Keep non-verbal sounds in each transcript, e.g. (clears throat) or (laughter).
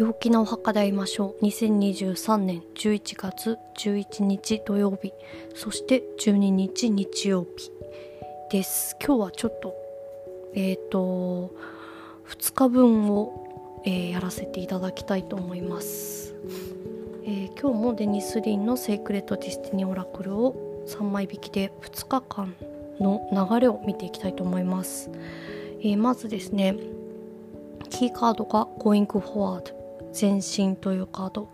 陽気なお墓で会いましょう。2023年11月11日土曜日。そして12日日曜日です。今日はちょっとえっ、ー、と2日分を、えー、やらせていただきたいと思います、えー、今日もデニス・リンの Sacred Destiny Oracle を3枚引きで2日間の流れを見ていきたいと思います、えまずですねキーカードが Going Forward 前進というカード。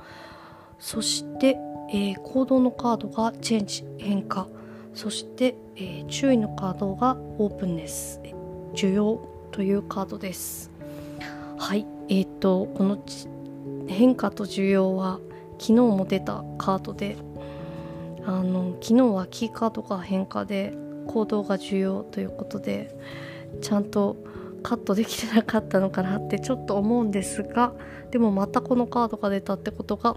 そして、えー、行動のカードがチェンジ変化。そして、えー、注意のカードがオープンネス。需要というカードです。はい。えっ、ー、とこの変化と需要は昨日も出たカードであの昨日はキーカードが変化で行動が重要ということでちゃんとカットできてなかったのかなってちょっと思うんですがでもまたこのカードが出たってことが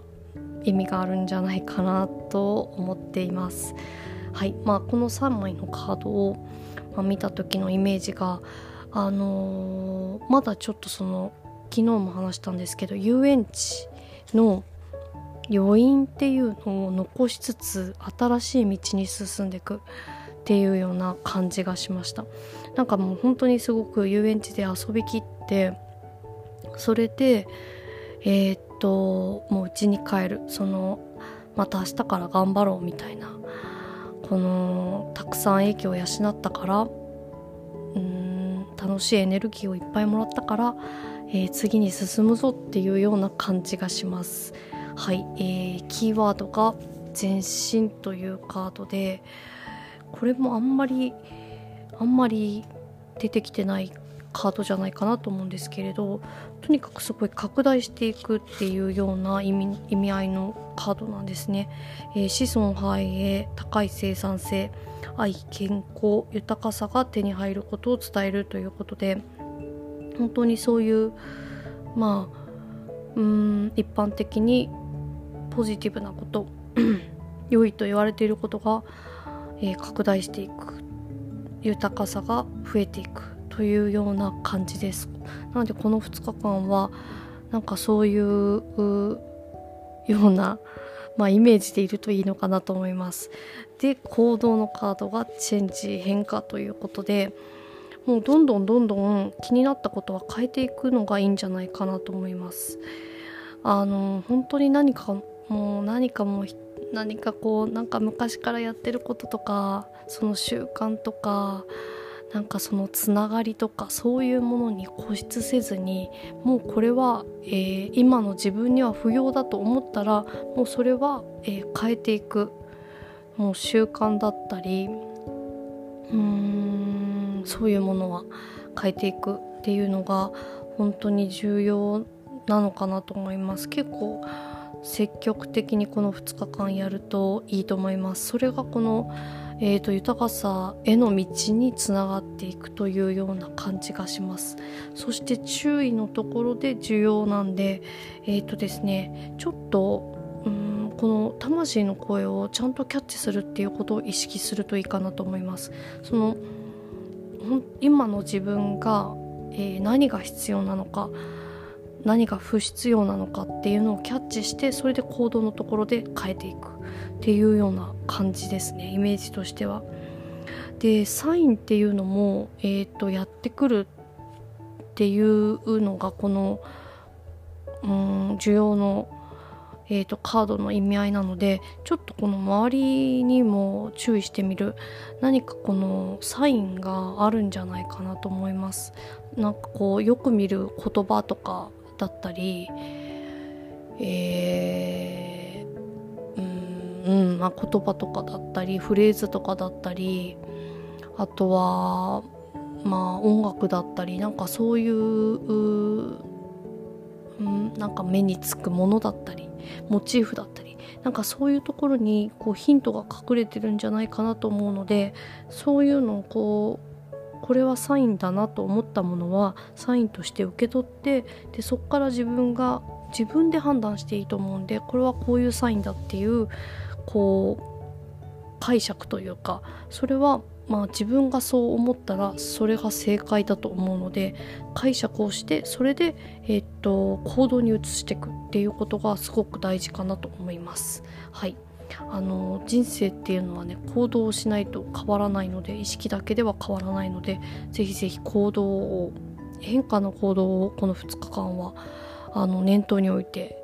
意味があるんじゃないかなと思っています。はいまあ、この3枚のカードを、まあ、見た時のイメージが、あのー、まだちょっとその昨日も話したんですけど遊園地の余韻っていうのを残しつつ新しい道に進んでいくっていうような感じがしましたなんかもう本当にすごく遊園地で遊びきってそれでえー、っともう家に帰るそのまた明日から頑張ろうみたいなこのたくさん影響を養ったからうん楽しいエネルギーをいっぱいもらったから、えー、次に進むぞっていうような感じがします。はい、えー、キーワードが前進というカードでこれもあんまりあんまり出てきてないカードじゃないかなと思うんですけれどとにかくすごい拡大していくっていうような意味意味合いのカードなんですね、えー、子孫繁栄高い生産性愛健康豊かさが手に入ることを伝えるということで本当にそういうまあうん一般的にポジティブなこと (clears throat) 良いと言われていることが、えー、拡大していく豊かさが増えていくというような感じです。なのでこの2日間はなんかそういうようなまあ、イメージでいるといいのかなと思います。で行動のカードがチェンジ変化ということでもうどんどんどんどん気になったことは変えていくのがいいんじゃないかなと思います。あの本当に何かもう何かもう何かこうなんか昔からやってることとかその習慣とかなんかそのつながりとかそういうものに固執せずにもうこれは、えー、今の自分には不要だと思ったらもうそれは、えー、変えていく。もう習慣だったりうーんそういうものは変えていくっていうのが本当に重要なのかなと思います。結構積極的にこの2日間やるといいと思います。それがこの、えーと、豊かさへの道につながっていくというような感じがします。そして注意のところで重要なんでえっ、ー、とですねちょっとうんこの魂の声をちゃんとキャッチするっていうことを意識するといいかなと思います。その今の自分が、えー、何が必要なのか。何が不必要なのかっていうのをキャッチしてそれで行動のところで変えていくっていうような感じですねイメージとしては。でサインっていうのも、えーと、やってくるっていうのがこのうん需要の、えーと、カードの意味合いなのでちょっとこの周りにも注意してみる何かこのサインがあるんじゃないかなと思います。なんかこうよく見る言葉とかだったり、えー、うんうんまあ、言葉とかだったりフレーズとかだったりあとはまあ音楽だったりなんかそういううん、なんか目につくものだったりモチーフだったりなんかそういうところにこうヒントが隠れてるんじゃないかなと思うのでそういうのをこうこれはサインだなと思ったものはサインとして受け取ってでそこから自分が自分で判断していいと思うんでこれはこういうサインだっていうこう解釈というかそれはまあ自分がそう思ったらそれが正解だと思うので解釈をしてそれで、えー、っと行動に移していくっていうことがすごく大事かなと思います。はいあの人生っていうのはね行動をしないと変わらないので意識だけでは変わらないのでぜひぜひ行動を変化の行動をこの2日間はあの念頭に置いて、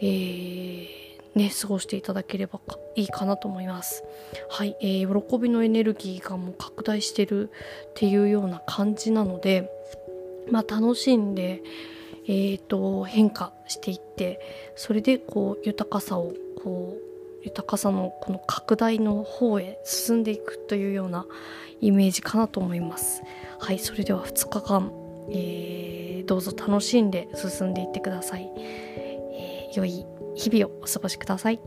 えーね、過ごしていただければいいかなと思います。はい、えー、喜びのエネルギーがもう拡大してるっていうような感じなので、まあ、楽しんで、えーと、変化していってそれでこう豊かさをこう豊かさのこの拡大の方へ進んでいくというようなイメージかなと思います。はい、それでは2日間、えー、どうぞ楽しんで進んでいってください。えー、良い日々をお過ごしください。